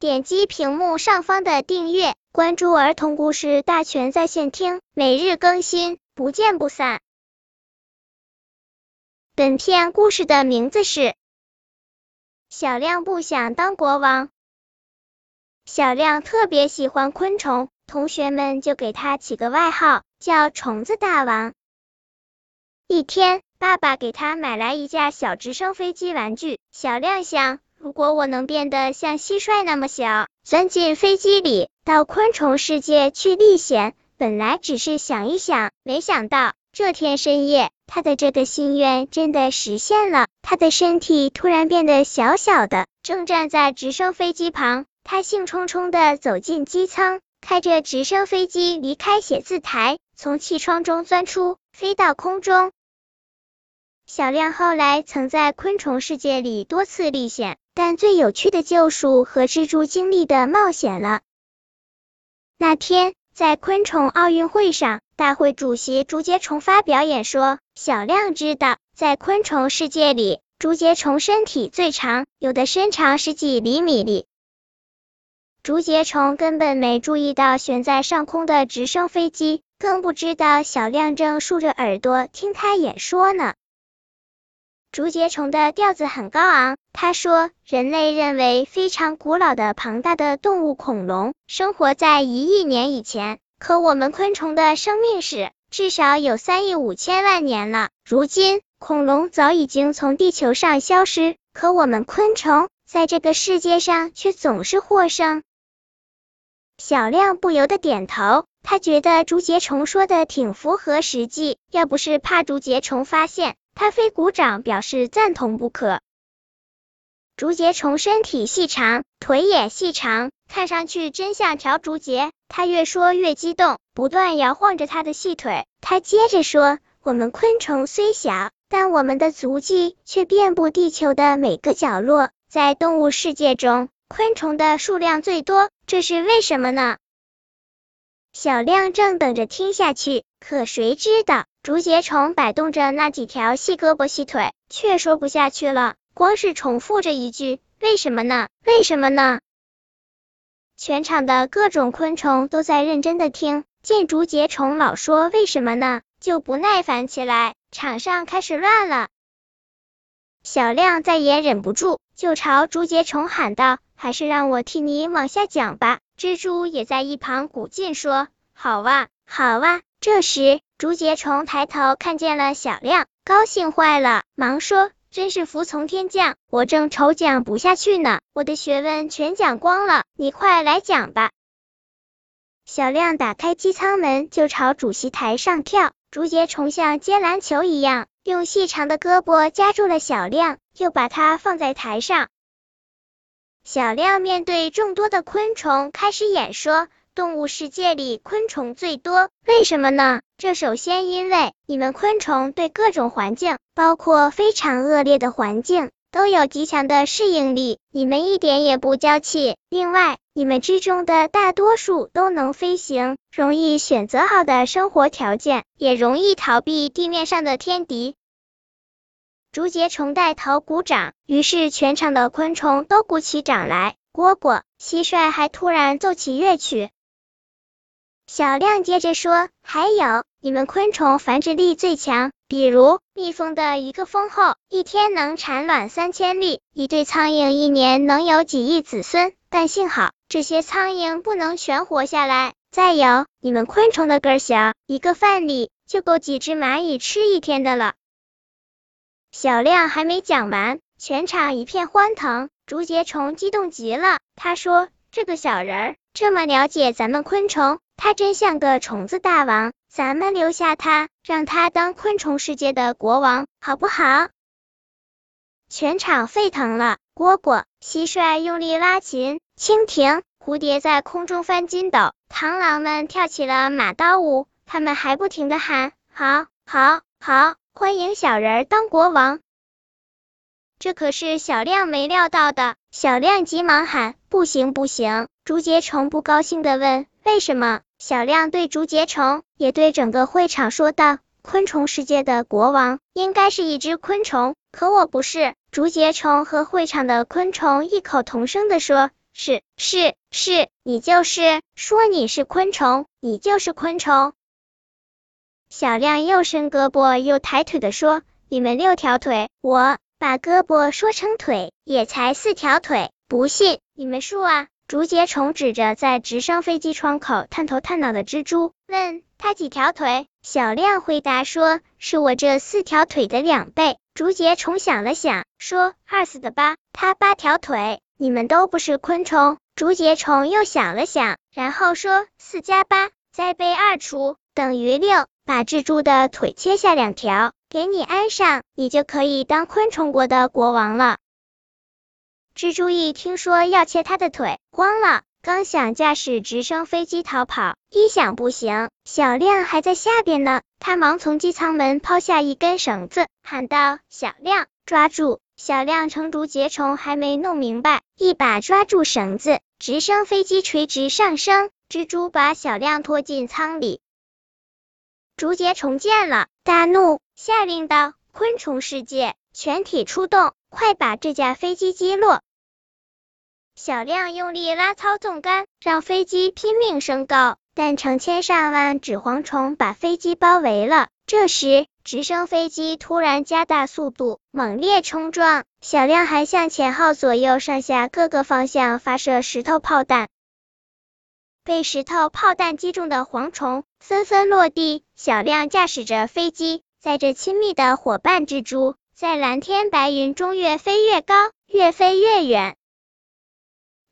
点击屏幕上方的订阅，关注儿童故事大全在线听，每日更新，不见不散。本片故事的名字是《小亮不想当国王》。小亮特别喜欢昆虫，同学们就给他起个外号，叫虫子大王。一天，爸爸给他买来一架小直升飞机玩具。小亮想，如果我能变得像蟋蟀那么小，钻进飞机里，到昆虫世界去历险，本来只是想一想，没想到这天深夜，他的这个心愿真的实现了。他的身体突然变得小小的，正站在直升飞机旁。他兴冲冲的走进机舱，开着直升飞机离开写字台，从气窗中钻出，飞到空中。小亮后来曾在昆虫世界里多次历险，但最有趣的救赎和蜘蛛经历的冒险了。那天在昆虫奥运会上，大会主席竹节虫发表演说。小亮知道，在昆虫世界里，竹节虫身体最长，有的身长十几厘米里。竹节虫根本没注意到悬在上空的直升飞机，更不知道小亮正竖着耳朵听他演说呢。竹节虫的调子很高昂，他说：“人类认为非常古老的庞大的动物恐龙生活在一亿年以前，可我们昆虫的生命史至少有三亿五千万年了。如今恐龙早已经从地球上消失，可我们昆虫在这个世界上却总是获胜。”小亮不由得点头，他觉得竹节虫说的挺符合实际，要不是怕竹节虫发现。他非鼓掌表示赞同不可。竹节虫身体细长，腿也细长，看上去真像条竹节。他越说越激动，不断摇晃着他的细腿。他接着说：“我们昆虫虽小，但我们的足迹却遍布地球的每个角落。在动物世界中，昆虫的数量最多，这是为什么呢？”小亮正等着听下去，可谁知道？竹节虫摆动着那几条细胳膊细腿，却说不下去了，光是重复着一句：“为什么呢？为什么呢？”全场的各种昆虫都在认真的听，见竹节虫老说“为什么呢”，就不耐烦起来，场上开始乱了。小亮再也忍不住，就朝竹节虫喊道：“还是让我替你往下讲吧。”蜘蛛也在一旁鼓劲说：“好哇，好哇。”这时，竹节虫抬头看见了小亮，高兴坏了，忙说：“真是服从天降，我正愁讲不下去呢，我的学问全讲光了，你快来讲吧。”小亮打开机舱门，就朝主席台上跳。竹节虫像接篮球一样，用细长的胳膊夹住了小亮，又把它放在台上。小亮面对众多的昆虫，开始演说。动物世界里昆虫最多，为什么呢？这首先因为你们昆虫对各种环境，包括非常恶劣的环境，都有极强的适应力，你们一点也不娇气。另外，你们之中的大多数都能飞行，容易选择好的生活条件，也容易逃避地面上的天敌。竹节虫带头鼓掌，于是全场的昆虫都鼓起掌来。蝈蝈、蟋蟀还突然奏起乐曲。小亮接着说：“还有，你们昆虫繁殖力最强，比如蜜蜂的一个蜂后一天能产卵三千粒，一对苍蝇一年能有几亿子孙。但幸好这些苍蝇不能全活下来。再有，你们昆虫的个小，一个饭粒就够几只蚂蚁吃一天的了。”小亮还没讲完，全场一片欢腾。竹节虫激动极了，他说：“这个小人儿这么了解咱们昆虫。”他真像个虫子大王，咱们留下他，让他当昆虫世界的国王，好不好？全场沸腾了，蝈蝈、蟋蟀用力拉琴，蜻蜓、蝴蝶在空中翻筋斗，螳螂们跳起了马刀舞，他们还不停的喊：好，好，好，欢迎小人当国王。这可是小亮没料到的，小亮急忙喊：不行，不行！竹节虫不高兴的问：为什么？小亮对竹节虫，也对整个会场说道：“昆虫世界的国王应该是一只昆虫，可我不是。”竹节虫和会场的昆虫异口同声的说：“是是是，你就是说你是昆虫，你就是昆虫。小亮又伸胳膊又抬腿的说：“你们六条腿，我把胳膊说成腿，也才四条腿，不信你们数啊。”竹节虫指着在直升飞机窗口探头探脑的蜘蛛，问他几条腿。小亮回答说：“是我这四条腿的两倍。”竹节虫想了想，说：“二四的八，它八条腿，你们都不是昆虫。”竹节虫又想了想，然后说：“四加八，再被二除，等于六。把蜘蛛的腿切下两条，给你安上，你就可以当昆虫国的国王了。”蜘蛛一听说要切他的腿，慌了，刚想驾驶直升飞机逃跑，一想不行，小亮还在下边呢，他忙从机舱门抛下一根绳子，喊道：“小亮，抓住！”小亮乘竹节虫还没弄明白，一把抓住绳子，直升飞机垂直上升，蜘蛛把小亮拖进舱里。竹节虫见了，大怒，下令道：“昆虫世界，全体出动，快把这架飞机击落！”小亮用力拉操纵杆，让飞机拼命升高，但成千上万纸蝗虫把飞机包围了。这时，直升飞机突然加大速度，猛烈冲撞。小亮还向前后左右上下各个方向发射石头炮弹，被石头炮弹击中的蝗虫纷纷落地。小亮驾驶着飞机，载着亲密的伙伴蜘蛛，在蓝天白云中越飞越高，越飞越远。